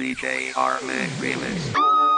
DJ Armin Remix.